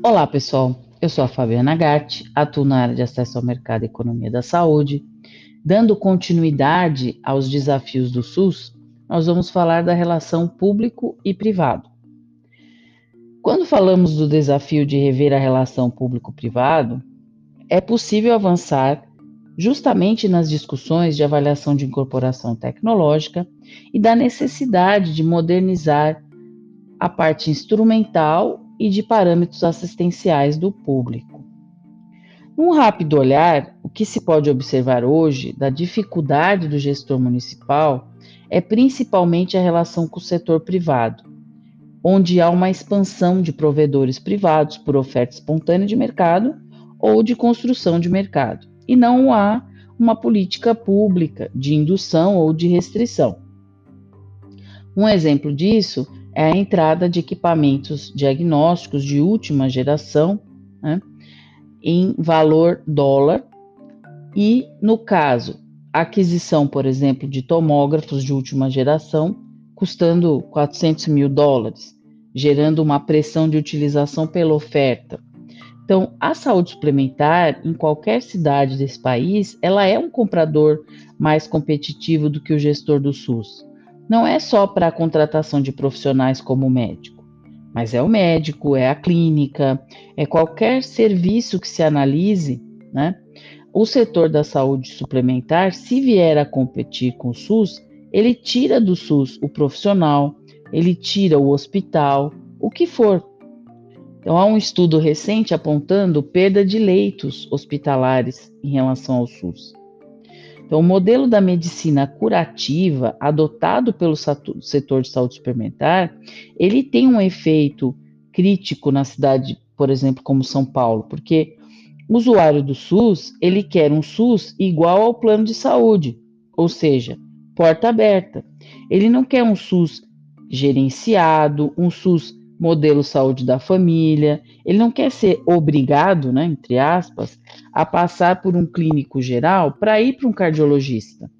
Olá, pessoal. Eu sou a Fabiana Gatti, atuo na área de acesso ao mercado e economia da saúde. Dando continuidade aos desafios do SUS, nós vamos falar da relação público e privado. Quando falamos do desafio de rever a relação público-privado, é possível avançar justamente nas discussões de avaliação de incorporação tecnológica e da necessidade de modernizar a parte instrumental e de parâmetros assistenciais do público. Num rápido olhar, o que se pode observar hoje da dificuldade do gestor municipal é principalmente a relação com o setor privado, onde há uma expansão de provedores privados por oferta espontânea de mercado ou de construção de mercado e não há uma política pública de indução ou de restrição. Um exemplo disso é a entrada de equipamentos diagnósticos de última geração né, em valor dólar e, no caso, aquisição, por exemplo, de tomógrafos de última geração, custando 400 mil dólares, gerando uma pressão de utilização pela oferta então, a saúde suplementar, em qualquer cidade desse país, ela é um comprador mais competitivo do que o gestor do SUS. Não é só para a contratação de profissionais como médico, mas é o médico, é a clínica, é qualquer serviço que se analise, né? O setor da saúde suplementar, se vier a competir com o SUS, ele tira do SUS o profissional, ele tira o hospital, o que for, então, há um estudo recente apontando perda de leitos hospitalares em relação ao SUS. Então, o modelo da medicina curativa adotado pelo setor de saúde suplementar, ele tem um efeito crítico na cidade, por exemplo, como São Paulo, porque o usuário do SUS, ele quer um SUS igual ao plano de saúde, ou seja, porta aberta. Ele não quer um SUS gerenciado, um SUS modelo saúde da família. Ele não quer ser obrigado, né, entre aspas, a passar por um clínico geral para ir para um cardiologista.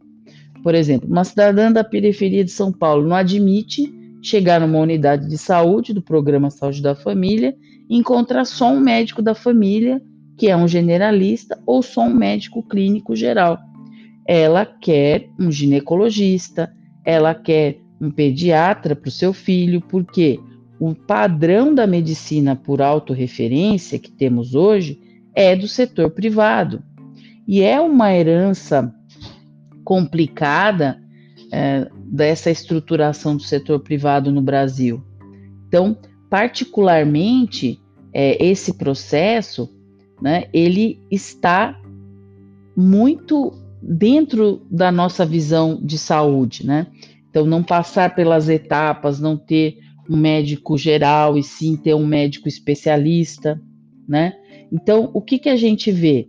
Por exemplo, uma cidadã da periferia de São Paulo não admite chegar numa unidade de saúde do programa Saúde da Família e encontrar só um médico da família, que é um generalista, ou só um médico clínico geral. Ela quer um ginecologista, ela quer um pediatra para o seu filho, porque o padrão da medicina por autorreferência que temos hoje é do setor privado. E é uma herança complicada é, dessa estruturação do setor privado no Brasil. Então, particularmente, é, esse processo, né, ele está muito dentro da nossa visão de saúde, né? Então, não passar pelas etapas, não ter um médico geral e sim ter um médico especialista, né? Então, o que, que a gente vê?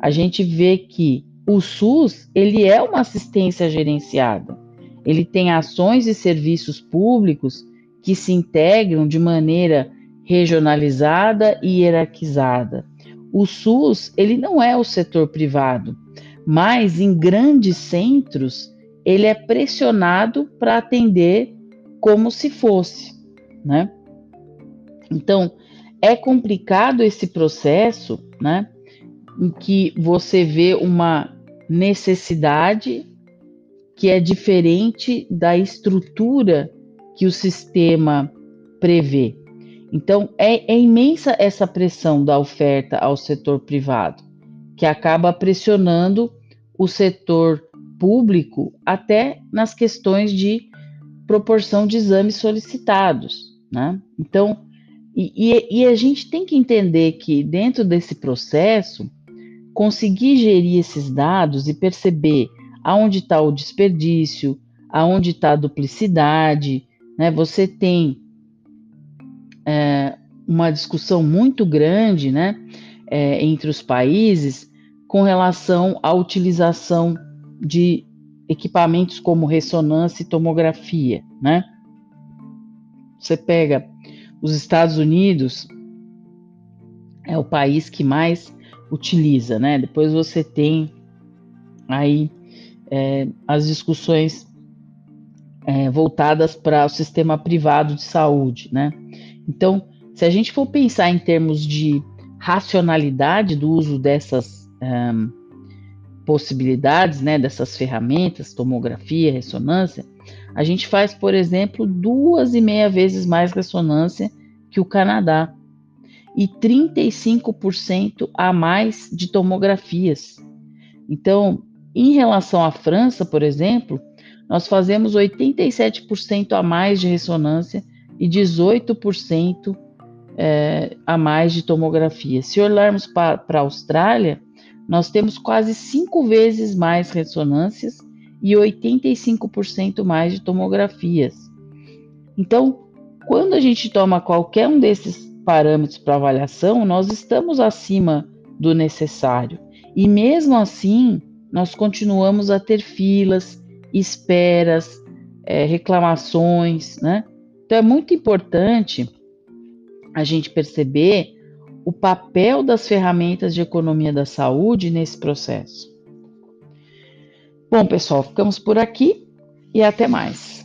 A gente vê que o SUS, ele é uma assistência gerenciada. Ele tem ações e serviços públicos que se integram de maneira regionalizada e hierarquizada. O SUS, ele não é o setor privado, mas em grandes centros ele é pressionado para atender como se fosse, né? Então, é complicado esse processo, né? Em que você vê uma necessidade que é diferente da estrutura que o sistema prevê. Então, é, é, imensa essa pressão da oferta ao setor privado, que acaba pressionando o setor público até nas questões de proporção de exames solicitados, né? Então, e, e, a gente tem que entender que dentro desse processo, conseguir gerir esses dados e perceber aonde está o desperdício, aonde está a duplicidade, né? Você tem é, uma discussão muito grande, né, é, entre os países com relação à utilização de equipamentos como ressonância e tomografia, né? Você pega os Estados Unidos, é o país que mais utiliza, né? Depois você tem aí é, as discussões é, voltadas para o sistema privado de saúde, né? Então, Se a gente for pensar em termos de racionalidade do uso dessas um, possibilidades, né, dessas ferramentas, tomografia, ressonância, a gente faz, por exemplo, duas e meia vezes mais ressonância que o Canadá e 35% a mais de tomografias. Então, em relação à França, por exemplo, nós fazemos 87% a mais de ressonância e 18% é, a mais de tomografia. Se olharmos para a Austrália, nós temos quase cinco vezes mais ressonâncias e 85% mais de tomografias. Então, quando a gente toma qualquer um desses parâmetros para avaliação, nós estamos acima do necessário. E mesmo assim, nós continuamos a ter filas, esperas, é, reclamações, né? Então é muito importante a gente perceber o papel das ferramentas de economia da saúde nesse processo. Bom, pessoal, ficamos por aqui e até mais.